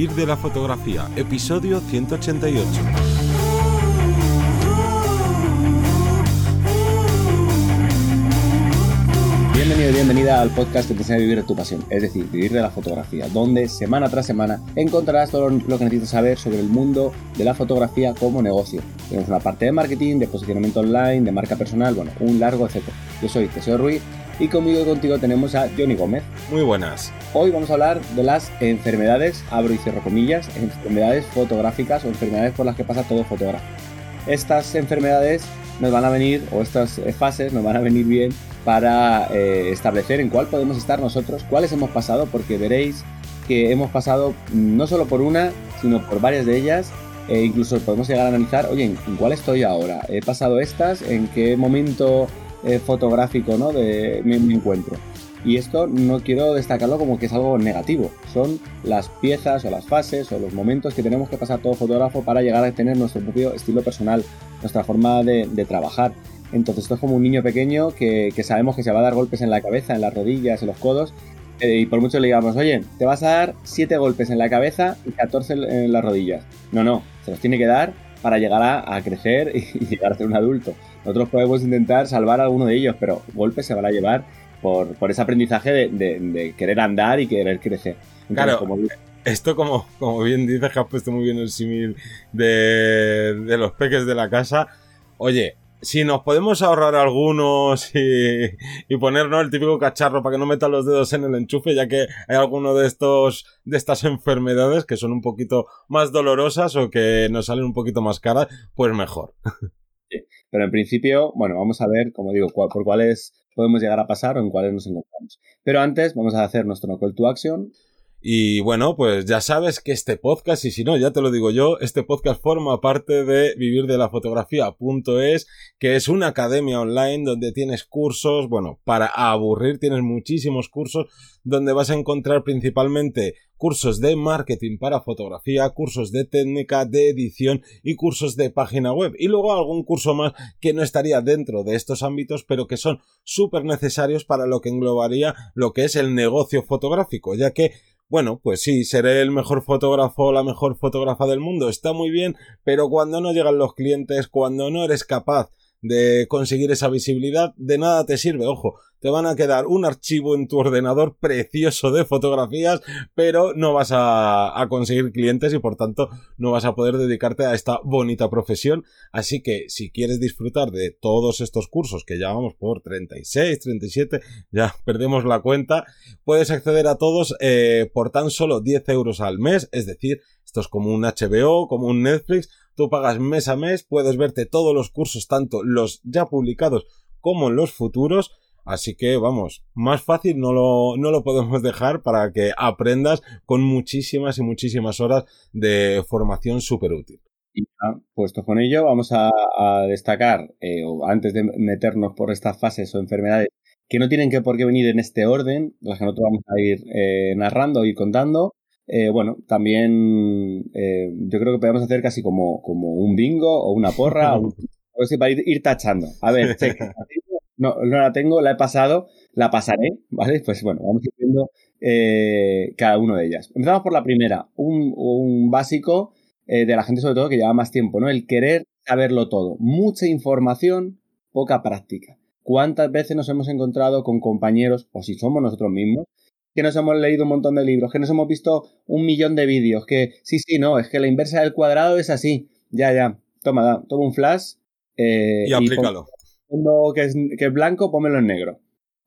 Vivir de la fotografía, episodio 188. Bienvenido y bienvenida al podcast que te enseña a vivir de tu pasión, es decir, vivir de la fotografía, donde semana tras semana encontrarás todo lo que necesitas saber sobre el mundo de la fotografía como negocio. Tenemos una parte de marketing, de posicionamiento online, de marca personal, bueno, un largo etcétera. Yo soy Teseo Ruiz y conmigo y contigo tenemos a Johnny Gómez. Muy buenas. Hoy vamos a hablar de las enfermedades, abro y cierro comillas, enfermedades fotográficas o enfermedades por las que pasa todo fotógrafo. Estas enfermedades nos van a venir, o estas fases nos van a venir bien para eh, establecer en cuál podemos estar nosotros, cuáles hemos pasado, porque veréis que hemos pasado no solo por una, sino por varias de ellas. E incluso podemos llegar a analizar, oye, ¿en cuál estoy ahora? ¿He pasado estas? ¿En qué momento eh, fotográfico ¿no? de mi, encuentro. Y esto no quiero destacarlo como que es algo negativo. Son las piezas o las fases o los momentos que tenemos que pasar todo fotógrafo para llegar a tener nuestro propio estilo personal, nuestra forma de, trabajar. Entonces esto es como un niño pequeño que, sabemos que se va a dar golpes en la cabeza, en las rodillas, en los codos. Eh, y por mucho le digamos, oye, te vas a dar 7 golpes en la cabeza y 14 en las rodillas. No, no, se los tiene que dar para llegar a, crecer y, llegar a ser un adulto. Nosotros podemos intentar salvar a alguno de ellos, pero golpes se van a llevar por, por ese aprendizaje de, querer andar y querer crecer. claro, esto como, como bien dices, que has puesto muy bien el símil de, de los peques de la casa. Oye, si nos podemos ahorrar algunos y, y ponernos el típico cacharro para que no metan los dedos en el enchufe, ya que hay alguno de estos, de estas enfermedades que son un poquito más dolorosas o que nos salen un poquito más caras, pues mejor. Pero en principio, bueno, vamos a ver, como digo, por cuáles podemos llegar a pasar o en cuáles nos encontramos. Pero antes vamos a hacer nuestro call to action. Y bueno, pues ya sabes que este podcast, y si no, ya te lo digo yo, este podcast forma parte de vivir de la fotografía.es, que es una academia online donde tienes cursos, bueno, para aburrir tienes muchísimos cursos donde vas a encontrar principalmente cursos de marketing para fotografía, cursos de técnica, de edición y cursos de página web. Y luego algún curso más que no estaría dentro de estos ámbitos, pero que son súper necesarios para lo que englobaría lo que es el negocio fotográfico, ya que bueno, pues sí, seré el mejor fotógrafo o la mejor fotógrafa del mundo, está muy bien, pero cuando no llegan los clientes, cuando no eres capaz de conseguir esa visibilidad, de nada te sirve, ojo, te van a quedar un archivo en tu ordenador precioso de fotografías, pero no vas a, conseguir clientes y por tanto no vas a poder dedicarte a esta bonita profesión. Así que si quieres disfrutar de todos estos cursos que ya vamos por 36, 37, ya perdemos la cuenta, puedes acceder a todos eh, por tan solo 10 euros al mes, es decir, esto es como un HBO, como un Netflix, tú pagas mes a mes, puedes verte todos los cursos, tanto los ya publicados como los futuros, Así que vamos, más fácil no lo, no lo podemos dejar para que aprendas con muchísimas y muchísimas horas de formación súper útil. Y puesto con ello, vamos a, destacar, eh, antes de meternos por estas fases o enfermedades que no tienen que por qué venir en este orden, las que nosotros vamos a ir eh, narrando y contando. Eh, bueno, también yo creo que podemos hacer casi como, como un bingo o una porra, o, para ir, ir, tachando. A ver, checa. no, no la tengo, la he pasado, la pasaré, ¿vale? Pues bueno, vamos viendo eh, cada una de ellas. Empezamos por la primera, un, un básico eh, de la gente sobre todo que lleva más tiempo, ¿no? El querer saberlo todo. Mucha información, poca práctica. ¿Cuántas veces nos hemos encontrado con compañeros, o si somos nosotros mismos, que nos hemos leído un montón de libros, que nos hemos visto un millón de vídeos, que sí, sí, no, es que la inversa del cuadrado es así. Ya, ya, toma, toma un flash. Eh, y aplícalo que es, que es blanco, pómelo en negro.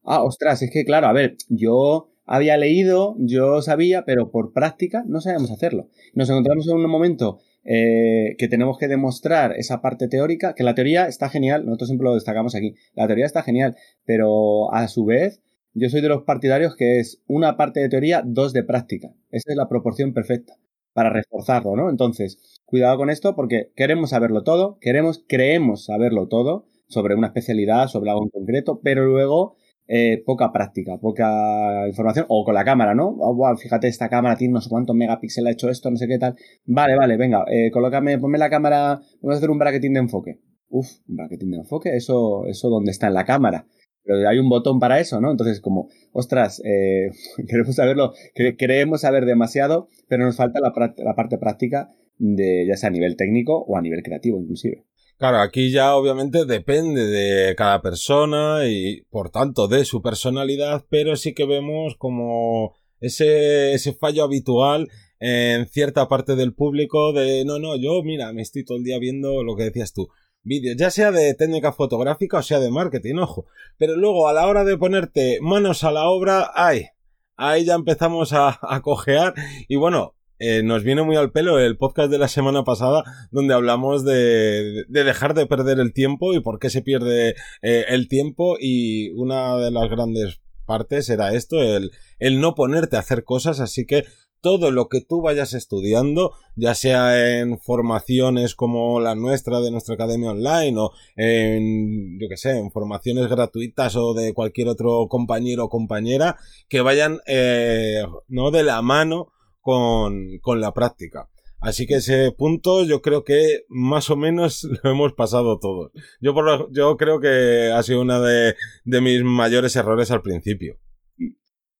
Ah, ostras, es que claro, a ver, yo había leído, yo sabía, pero por práctica no sabíamos hacerlo. Nos encontramos en un momento eh, que tenemos que demostrar esa parte teórica, que la teoría está genial, nosotros siempre lo destacamos aquí, la teoría está genial, pero a su vez yo soy de los partidarios que es una parte de teoría, dos de práctica. Esa es la proporción perfecta para reforzarlo, ¿no? Entonces, cuidado con esto porque queremos saberlo todo, queremos, creemos saberlo todo, sobre una especialidad, sobre algo en concreto, pero luego eh, poca práctica, poca información, o con la cámara, ¿no? Oh, fíjate, esta cámara tiene no sé cuántos megapíxeles ha hecho esto, no sé qué tal. Vale, vale, venga, eh, colócame, ponme la cámara, vamos a hacer un bracketing de enfoque. Uf, un bracketing de enfoque, eso, eso donde está en la cámara. Pero hay un botón para eso, ¿no? Entonces, como, ostras, eh, queremos saberlo, queremos saber demasiado, pero nos falta la, parte práctica de ya sea a nivel técnico o a nivel creativo inclusive. Claro, aquí ya obviamente depende de cada persona y por tanto de su personalidad, pero sí que vemos como ese fallo habitual en cierta parte del público de no, no, yo mira, me estoy todo el día viendo lo que decías tú, vídeos, ya sea de técnica fotográfica o sea de marketing, ojo, pero luego a la hora de ponerte manos a la obra, ay, ahí ya empezamos a, a cojear. Y bueno, eh, nos viene muy al pelo el podcast de la semana pasada donde hablamos de, de dejar de perder el tiempo y por qué se pierde eh, el tiempo. Y una de las grandes partes era esto, el, el no ponerte a hacer cosas, así que todo lo que tú vayas estudiando, ya sea en formaciones como la nuestra de nuestra academia online o en, yo que sé, en formaciones gratuitas o de cualquier otro compañero o compañera, que vayan, eh, no de la mano con, con la práctica. Así que ese punto yo creo que más o menos lo hemos pasado todos. Yo, por yo creo que ha sido uno de, de, mis mayores errores al principio.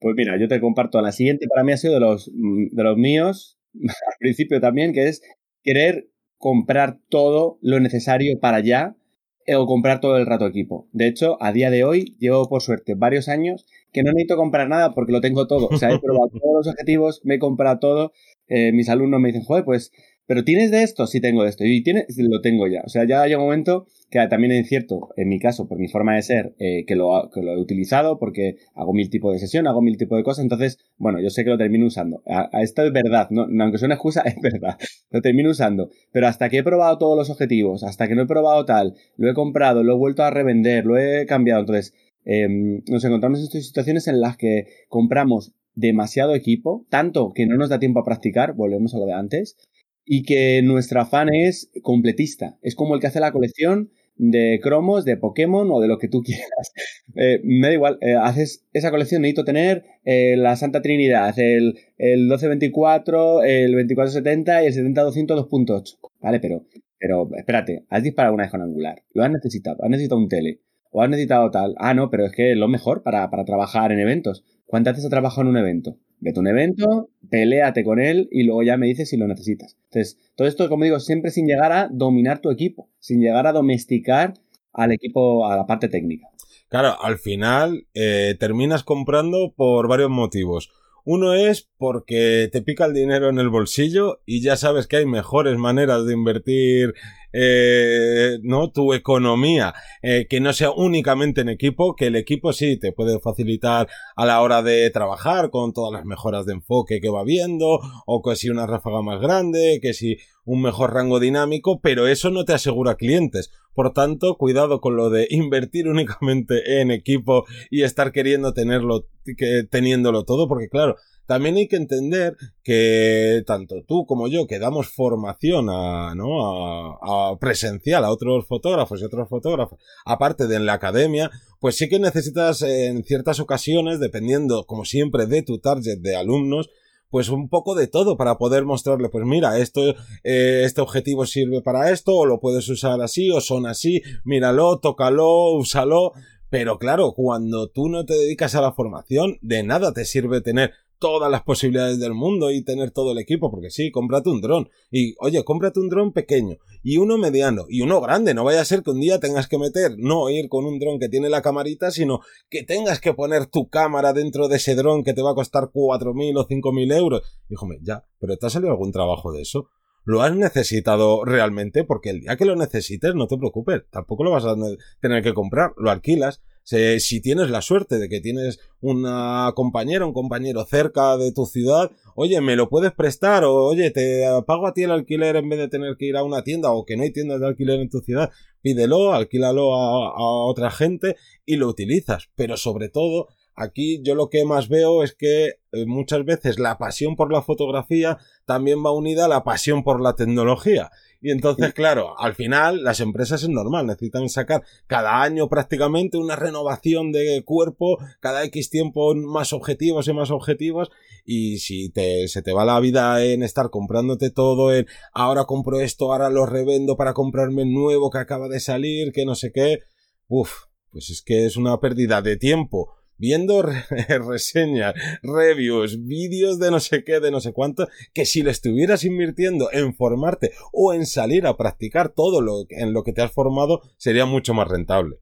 Pues mira, yo te comparto. La siguiente para mí ha sido de los, de los míos, al principio también, que es querer comprar todo lo necesario para ya eh, o comprar todo el rato equipo. De hecho, a día de hoy llevo por suerte varios años que no necesito comprar nada porque lo tengo todo. O sea, he probado todos los objetivos, me he comprado todo. Eh, mis alumnos me dicen, joder, pues, pero ¿tienes de esto? Sí tengo de esto. Y tienes, lo tengo ya. O sea, ya llega un momento que también es cierto, en mi caso, por mi forma de ser, eh, que, lo, he utilizado porque hago mil tipos de sesión, hago mil tipos de cosas. Entonces, bueno, yo sé que lo termino usando. A, esto es verdad, ¿no? aunque sea una excusa, es verdad. Lo termino usando. Pero hasta que he probado todos los objetivos, hasta que no he probado tal, lo he comprado, lo he vuelto a revender, lo he cambiado. Entonces, Em, nos encontramos en situaciones en las que compramos demasiado equipo, tanto que no nos da tiempo a practicar, volvemos a lo de antes, y que nuestro afán es completista. Es como el que hace la colección de cromos, de Pokémon o de lo que tú quieras. Eh, me da igual, eh, haces esa colección, necesito tener eh, la Santa Trinidad, el, el 1224, el 2470 y el 70200 2.8. Vale, pero, pero espérate, has disparado una vez con angular, lo has necesitado, has necesitado un tele o has necesitado tal. Ah, no, pero es que es lo mejor para, para trabajar en eventos. ¿Cuántas veces has trabajado en un evento? Vete a un evento, peleate con él y luego ya me dices si lo necesitas. Entonces, todo esto, como digo, siempre sin llegar a dominar tu equipo, sin llegar a domesticar al equipo, a la parte técnica. Claro, al final eh, terminas comprando por varios motivos. Uno es porque te pica el dinero en el bolsillo y ya sabes que hay mejores maneras de invertir eh, no tu economía eh, que no sea únicamente en equipo que el equipo sí te puede facilitar a la hora de trabajar con todas las mejoras de enfoque que va viendo o que si una ráfaga más grande que si un mejor rango dinámico pero eso no te asegura clientes por tanto cuidado con lo de invertir únicamente en equipo y estar queriendo tenerlo que, teniéndolo todo porque claro también hay que entender que tanto tú como yo que damos formación a, ¿no? a, presencial a otros fotógrafos y otros fotógrafos, aparte de en la academia, pues sí que necesitas en ciertas ocasiones, dependiendo como siempre de tu target de alumnos, pues un poco de todo para poder mostrarle, pues mira, esto, eh, este objetivo sirve para esto, o lo puedes usar así, o son así, míralo, tócalo, úsalo. Pero claro, cuando tú no te dedicas a la formación, de nada te sirve tener todas las posibilidades del mundo y tener todo el equipo, porque sí, cómprate un dron. Y oye, cómprate un dron pequeño y uno mediano y uno grande. No vaya a ser que un día tengas que meter, no ir con un dron que tiene la camarita, sino que tengas que poner tu cámara dentro de ese dron que te va a costar 4.000 o 5.000 euros. Díjome, ya, pero ¿te ha salido algún trabajo de eso? ¿Lo has necesitado realmente? Porque el día que lo necesites, no te preocupes, tampoco lo vas a tener que comprar, lo alquilas si tienes la suerte de que tienes una compañera, un compañero cerca de tu ciudad, oye, me lo puedes prestar o oye, te pago a ti el alquiler en vez de tener que ir a una tienda o que no hay tiendas de alquiler en tu ciudad, pídelo, alquílalo a, otra gente y lo utilizas. Pero sobre todo, aquí yo lo que más veo es que eh, muchas veces la pasión por la fotografía también va unida a la pasión por la tecnología. Y entonces, claro, al final las empresas es normal, necesitan sacar cada año prácticamente una renovación de cuerpo, cada X tiempo más objetivos y más objetivos. Y si te, se te va la vida en estar comprándote todo, en ahora compro esto, ahora lo revendo para comprarme el nuevo que acaba de salir, que no sé qué, uff, pues es que es una pérdida de tiempo viendo reseñas, reviews, vídeos de no sé qué, de no sé cuánto, que si le estuvieras invirtiendo en formarte o en salir a practicar todo lo en lo que te has formado, sería mucho más rentable.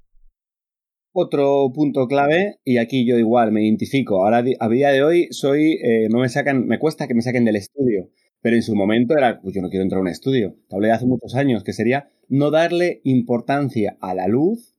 Otro punto clave, y aquí yo igual me identifico, ahora a día de hoy soy, eh, no me sacan, me cuesta que me saquen del estudio, pero en su momento era, pues yo no quiero entrar a un estudio, te hablé hace muchos años, que sería no darle importancia a la luz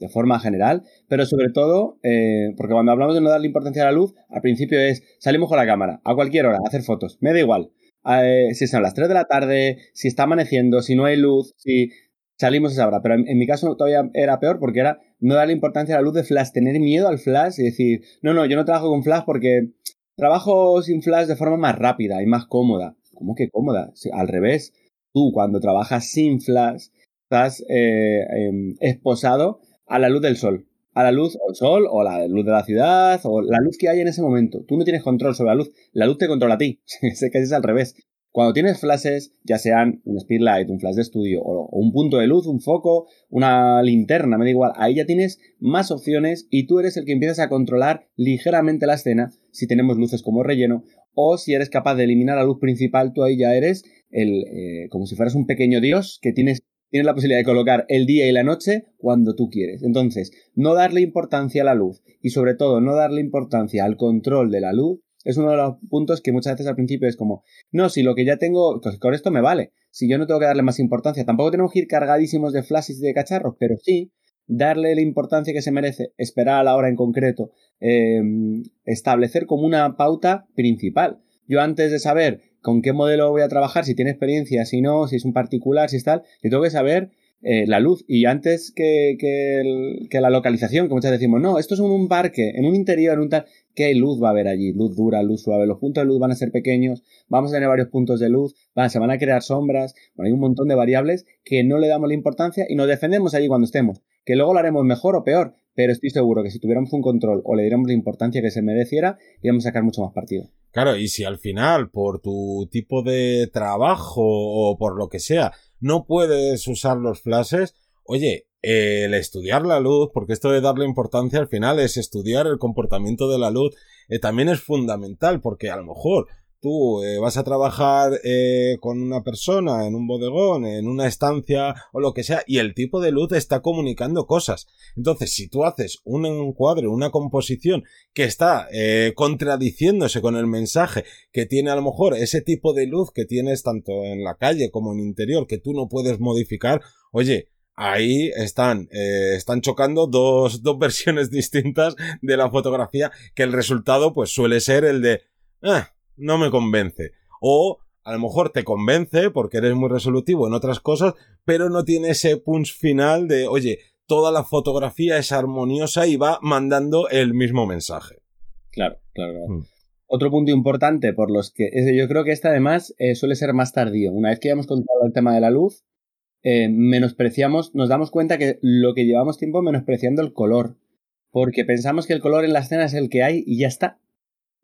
de forma general, pero sobre todo, eh, porque cuando hablamos de no darle importancia a la luz, al principio es salimos con la cámara, a cualquier hora, a hacer fotos, me da igual. Eh, si son las 3 de la tarde, si está amaneciendo, si no hay luz, si salimos esa hora. Pero en, mi caso todavía era peor porque era no darle importancia a la luz de flash, tener miedo al flash y decir, no, no, yo no trabajo con flash porque trabajo sin flash de forma más rápida y más cómoda. ¿Cómo que cómoda? al revés, tú cuando trabajas sin flash estás eh, em, esposado a la luz del sol. A la luz o el sol, o la luz de la ciudad, o la luz que hay en ese momento. Tú no tienes control sobre la luz. La luz te controla a ti. sé que es al revés. Cuando tienes flashes, ya sean un speedlight, un flash de estudio, o, un punto de luz, un foco, una linterna, me da igual, ahí ya tienes más opciones y tú eres el que empiezas a controlar ligeramente la escena, si tenemos luces como relleno, o si eres capaz de eliminar la luz principal, tú ahí ya eres el, eh, como si fueras un pequeño dios que tienes tienes la posibilidad de colocar el día y la noche cuando tú quieres. Entonces, no darle importancia a la luz y sobre todo no darle importancia al control de la luz es uno de los puntos que muchas veces al principio es como, no, si lo que ya tengo, con esto me vale, si yo no tengo que darle más importancia, tampoco tenemos que ir cargadísimos de flashes y de cacharros, pero sí darle la importancia que se merece, esperar a la hora en concreto, em, establecer como una pauta principal. Yo antes de saber con qué modelo voy a trabajar, si tiene experiencia, si no, si es un particular, si es tal, yo tengo que saber eh, la luz. Y antes que, que, la localización, que muchas decimos, no, esto es un, parque, en un interior, en un tal, ¿qué luz va a haber allí? Luz dura, luz suave, los puntos de luz van a ser pequeños, vamos a tener varios puntos de luz, se van a crear sombras, bueno, hay un montón de variables que no le damos la importancia y nos defendemos allí cuando estemos. Que luego lo haremos mejor o peor, pero estoy seguro que si tuviéramos un control o le diéramos la importancia que se mereciera, íbamos a sacar mucho más partido. Claro, y si al final, por tu tipo de trabajo o por lo que sea, no puedes usar los flashes, oye, el estudiar la luz, porque esto de darle importancia al final es estudiar el comportamiento de la luz, eh, también es fundamental, porque a lo mejor tú eh, vas a trabajar eh, con una persona en un bodegón, en una estancia o lo que sea, y el tipo de luz está comunicando cosas. Entonces, si tú haces un encuadre, una composición que está eh, contradiciéndose con el mensaje que tiene a lo mejor ese tipo de luz que tienes tanto en la calle como en interior, que tú no puedes modificar, oye, ahí están, están chocando dos, dos versiones distintas de la fotografía que el resultado pues suele ser el de, ah, no me convence. O a lo mejor te convence porque eres muy resolutivo en otras cosas, pero no tiene ese punch final de, oye, toda la fotografía es armoniosa y va mandando el mismo mensaje. Claro, claro. Mm. Otro punto importante por los que yo creo que este además eh, suele ser más tardío. Una vez que ya hemos contado el tema de la luz, eh, menospreciamos, nos damos cuenta que lo que llevamos tiempo menospreciando el color, porque pensamos que el color en la escena es el que hay y ya está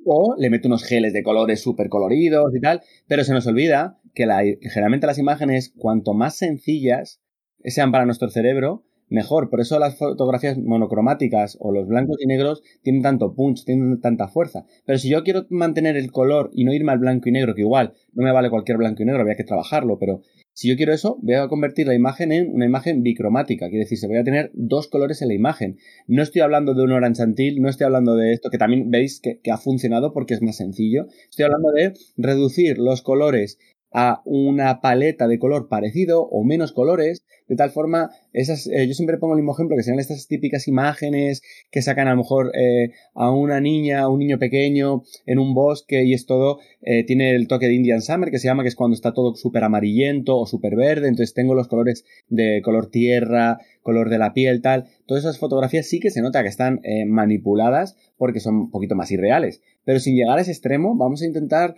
o le mete unos geles de colores súper coloridos y tal, pero se nos olvida que, generalmente las imágenes, cuanto más sencillas sean para nuestro cerebro, mejor. Por eso las fotografías monocromáticas o los blancos y negros tienen tanto punch, tienen tanta fuerza. Pero si yo quiero mantener el color y no irme al blanco y negro, que igual no me vale cualquier blanco y negro, había que trabajarlo, pero si yo quiero eso, voy a convertir la imagen en una imagen bicromática, quiere decir, se voy a tener dos colores en la imagen. No estoy hablando de un orange no estoy hablando de esto, que también veis que ha funcionado porque es más sencillo. Estoy hablando de reducir los colores a una paleta de color parecido o menos colores, de tal forma, esas, eh, yo siempre pongo el mismo ejemplo, que sean estas típicas imágenes que sacan a lo mejor eh, a una niña, a un niño pequeño en un bosque y es todo, eh, tiene el toque de Indian Summer, que se llama, que es cuando está todo súper amarillento o súper verde, entonces tengo los colores de color tierra, color de la piel, tal, todas esas fotografías sí que se nota que están manipuladas porque son un poquito más irreales, pero sin llegar a ese extremo, vamos a intentar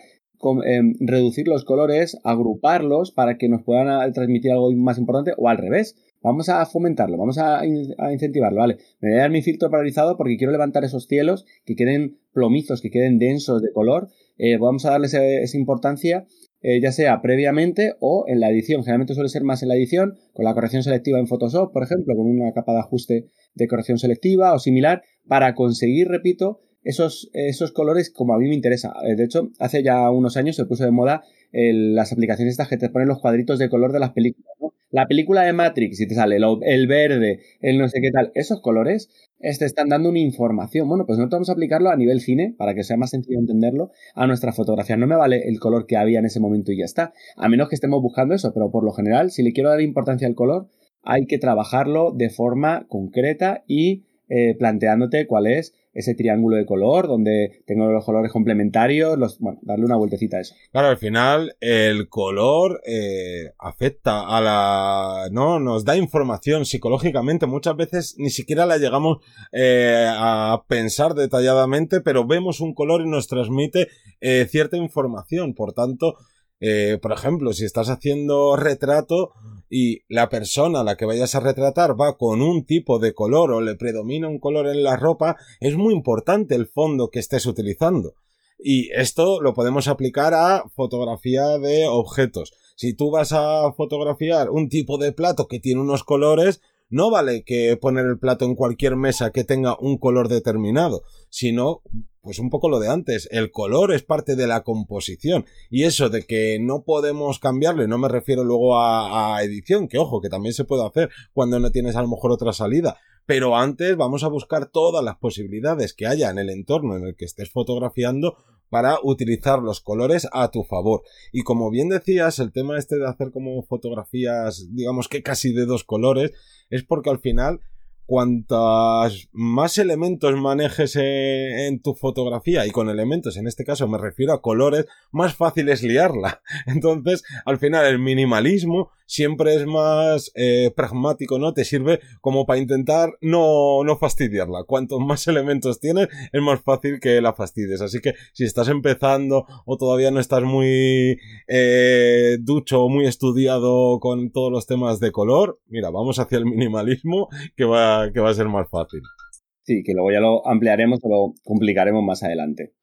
Em, reducir los colores, agruparlos para que nos puedan ah, transmitir algo más importante o al revés. Vamos a fomentarlo, vamos a, incentivarlo, ¿vale? Me voy a dar mi filtro polarizado porque quiero levantar esos cielos que queden plomizos, que queden densos de color. Eh, vamos a darles esa importancia eh, ya sea previamente o en la edición. Generalmente suele ser más en la edición, con la corrección selectiva en Photoshop, por ejemplo, con una capa de ajuste de corrección selectiva o similar, para conseguir, repito, esos, esos colores como a mí me interesa. Eh, de hecho, hace ya unos años se puso de moda las aplicaciones estas que te ponen los cuadritos de color de las películas. La película de Matrix, y te sale el verde, el no sé qué tal, esos colores te están dando una información. Bueno, pues nosotros vamos a aplicarlo a nivel cine, para que sea más sencillo entenderlo, a nuestra fotografía. No me vale el color que había en ese momento y ya está. A menos que estemos buscando eso, pero por lo general, si le quiero dar importancia al color, hay que trabajarlo de forma concreta y eh, planteándote cuál es ese triángulo de color donde tengo los colores complementarios, bueno, darle una vueltecita a eso. Claro, al final el color eh, afecta a la, ¿no? Nos da información psicológicamente, muchas veces ni siquiera la llegamos eh, a pensar detalladamente, pero vemos un color y nos transmite eh, cierta información, por tanto, por ejemplo, si estás haciendo retrato y la persona a la que vayas a retratar va con un tipo de color o le predomina un color en la ropa, es muy importante el fondo que estés utilizando. Y esto lo podemos aplicar a fotografía de objetos. Si tú vas a fotografiar un tipo de plato que tiene unos colores, no vale que poner el plato en cualquier mesa que tenga un color determinado, sino pues un poco lo de antes, el color es parte de la composición y eso de que no podemos cambiarle, no me refiero luego a, edición, que ojo, que también se puede hacer cuando no tienes a lo mejor otra salida, pero antes vamos a buscar todas las posibilidades que haya en el entorno en el que estés fotografiando para utilizar los colores a tu favor. Y como bien decías, el tema este de hacer como fotografías, digamos que casi de dos colores, es porque al final cuantas más elementos manejes en tu fotografía y con elementos, en este caso me refiero a colores, más fácil es liarla. Entonces, al final el minimalismo siempre es más eh, pragmático, ¿no? Te sirve como para intentar no, no fastidiarla. Cuantos más elementos tienes, es más fácil que la fastidies. Así que si estás empezando o todavía no estás muy eh, ducho o muy estudiado con todos los temas de color, mira, vamos hacia el minimalismo que va, que va a ser más fácil. Sí, que luego ya lo ampliaremos o lo complicaremos más adelante.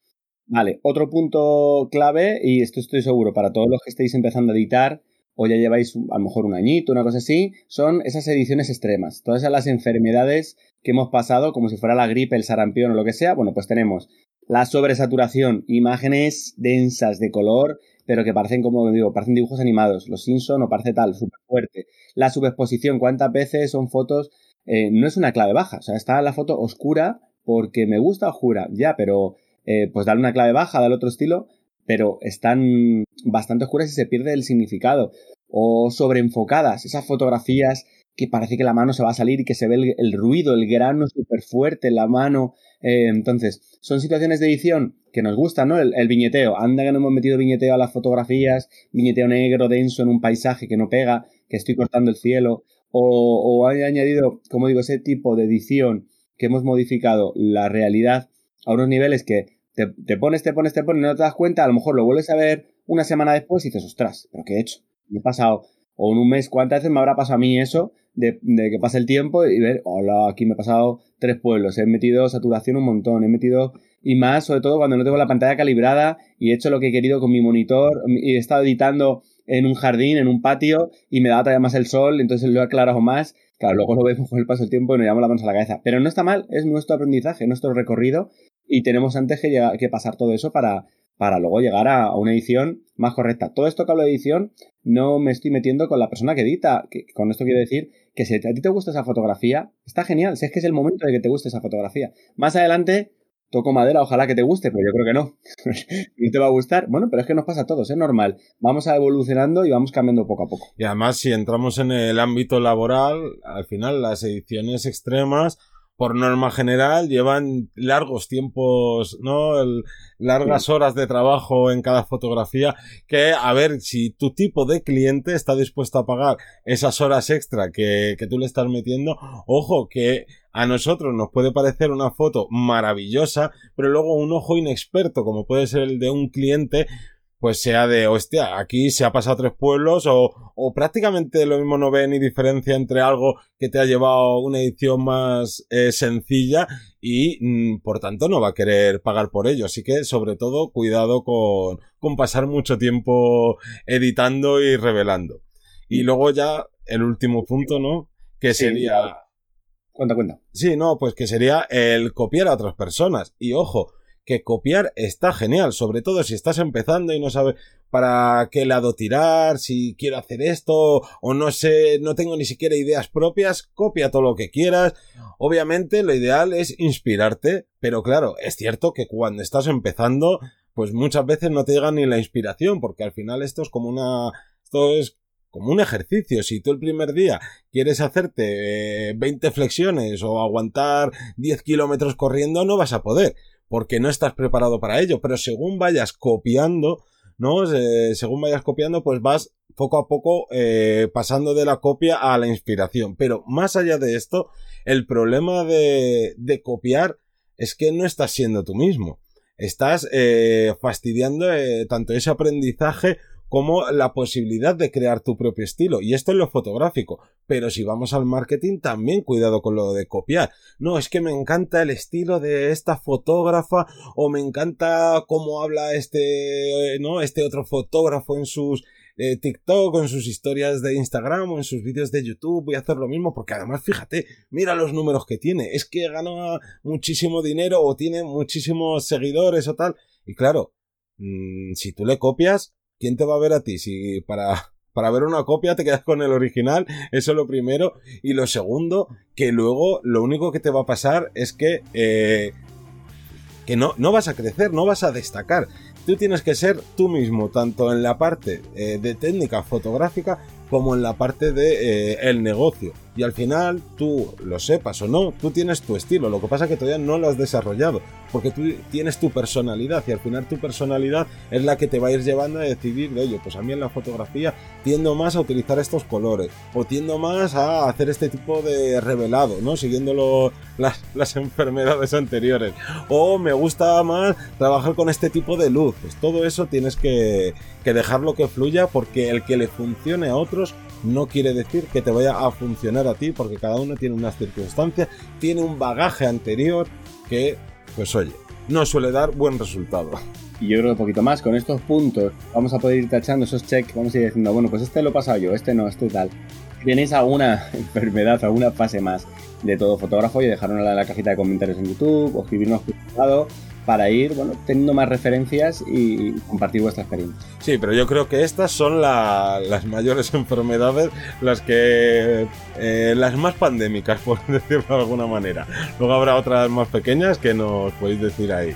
Vale, otro punto clave, y esto estoy seguro para todos los que estéis empezando a editar, o ya lleváis a lo mejor un añito, una cosa así, son esas ediciones extremas. Todas las enfermedades que hemos pasado, como si fuera la gripe, el sarampión o lo que sea, bueno, pues tenemos la sobresaturación, imágenes densas de color, pero que parecen, como digo, parecen dibujos animados. Los Simpson o parece tal, súper fuerte. La subexposición, ¿cuántas veces son fotos? Eh, no es una clave baja, o sea, está la foto oscura porque me gusta oscura, ya, pero eh, pues darle una clave baja, darle otro estilo, pero están bastante oscuras y se pierde el significado. O sobreenfocadas, esas fotografías que parece que la mano se va a salir y que se ve el, ruido, el grano súper fuerte en la mano. Eh, entonces, son situaciones de edición que nos gustan, ¿no? El, viñeteo. Anda que no hemos metido viñeteo a las fotografías, viñeteo negro, denso en un paisaje que no pega, que estoy cortando el cielo. O, o añadido, como digo, ese tipo de edición que hemos modificado la realidad a unos niveles que te, pones, te pones, te pones, no te das cuenta, a lo mejor lo vuelves a ver una semana después y dices, ostras, ¿pero qué he hecho? Me he pasado, o en un mes, ¿cuántas veces me habrá pasado a mí eso? De, que pase el tiempo y ver, hola, aquí me he pasado tres pueblos, he metido saturación un montón, he metido, y más, sobre todo cuando no tengo la pantalla calibrada y he hecho lo que he querido con mi monitor y he estado editando en un jardín, en un patio, y me da todavía más el sol, entonces lo he aclarado más. Claro, luego lo vemos con el paso del tiempo y nos llevamos la mano a la cabeza. Pero no está mal, es nuestro aprendizaje, nuestro recorrido, y tenemos antes que, que pasar todo eso para, para luego llegar a, una edición más correcta. Todo esto que hablo de edición no me estoy metiendo con la persona que edita. Que, con esto quiero decir que si a ti te gusta esa fotografía, está genial. Si es que es el momento de que te guste esa fotografía. Más adelante, toco madera, ojalá que te guste, pero yo creo que no. y te va a gustar. Bueno, pero es que nos pasa a todos, es normal. Vamos a evolucionando y vamos cambiando poco a poco. Y además, si entramos en el ámbito laboral, al final las ediciones extremas por norma general llevan largos tiempos, ¿no? largas horas de trabajo en cada fotografía que a ver si tu tipo de cliente está dispuesto a pagar esas horas extra que, que tú le estás metiendo, ojo que a nosotros nos puede parecer una foto maravillosa, pero luego un ojo inexperto como puede ser el de un cliente pues sea de, hostia, aquí se ha pasado tres pueblos o, o prácticamente lo mismo no ve ni diferencia entre algo que te ha llevado una edición más eh, sencilla y mm, por tanto no va a querer pagar por ello. Así que sobre todo cuidado con, con pasar mucho tiempo editando y revelando. Y luego ya el último punto, ¿no? Que sería... Cuenta, cuenta. Sí, no, pues que sería el copiar a otras personas. Y ojo, que copiar está genial, sobre todo si estás empezando y no sabes para qué lado tirar, si quiero hacer esto o no sé, no tengo ni siquiera ideas propias, copia todo lo que quieras. Obviamente lo ideal es inspirarte, pero claro, es cierto que cuando estás empezando, pues muchas veces no te llega ni la inspiración, porque al final esto es como una esto es como un ejercicio. Si tú el primer día quieres hacerte 20 flexiones o aguantar 10 kilómetros corriendo, no vas a poder porque no estás preparado para ello, pero según vayas copiando, ¿no? según vayas copiando, pues vas poco a poco eh, pasando de la copia a la inspiración. Pero más allá de esto, el problema de, de copiar es que no estás siendo tú mismo. Estás eh, fastidiando eh, tanto ese aprendizaje como la posibilidad de crear tu propio estilo. Y esto es lo fotográfico. Pero si vamos al marketing, también cuidado con lo de copiar. No, es que me encanta el estilo de esta fotógrafa o me encanta cómo habla este, ¿no? Este otro fotógrafo en sus eh, TikTok en sus historias de Instagram o en sus vídeos de YouTube. Voy a hacer lo mismo porque además, fíjate, mira los números que tiene. Es que gana muchísimo dinero o tiene muchísimos seguidores o tal. Y claro, mmm, si tú le copias, ¿quién te va a ver a ti? Si para, para ver una copia te quedas con el original, eso es lo primero. Y lo segundo, que luego lo único que te va a pasar es que, eh, que no, no vas a crecer, no vas a destacar. Tú tienes que ser tú mismo, tanto en la parte eh, de técnica fotográfica como en la parte de eh, el negocio. Y al final, tú lo sepas o no, tú tienes tu estilo. Lo que pasa es que todavía no lo has desarrollado. Porque tú tienes tu personalidad. Y al final tu personalidad es la que te va a ir llevando a decidir de ello. Pues a mí en la fotografía tiendo más a utilizar estos colores. O tiendo más a hacer este tipo de revelado, ¿no? Siguiendo las, las enfermedades anteriores. O me gusta más trabajar con este tipo de luz. Pues todo eso tienes que, que dejarlo que fluya. Porque el que le funcione a otros no quiere decir que te vaya a funcionar a ti, porque cada uno tiene unas circunstancias, tiene un bagaje anterior que, pues oye, no suele dar buen resultado. Y yo creo que un poquito más, con estos puntos vamos a poder ir tachando esos checks, vamos a ir diciendo, bueno, pues este lo he pasado yo, este no, este tal. ¿Tenéis alguna enfermedad, alguna fase más de todo fotógrafo? Y dejarnos en la cajita de comentarios en YouTube o escribirnos lado para ir bueno, teniendo más referencias y compartir vuestra experiencia. Sí, pero yo creo que estas son las mayores enfermedades, las que eh, las más pandémicas, por decirlo de alguna manera. Luego habrá otras más pequeñas que nos podéis decir ahí.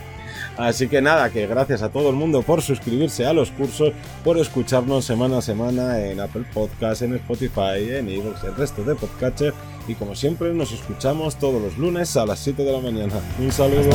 Así que nada, que gracias a todo el mundo por suscribirse a los cursos, por escucharnos semana a semana en Apple Podcasts, en Spotify, en Evox, el resto de podcasters. Y como siempre, nos escuchamos todos los lunes a las 7 de la mañana. Un saludo.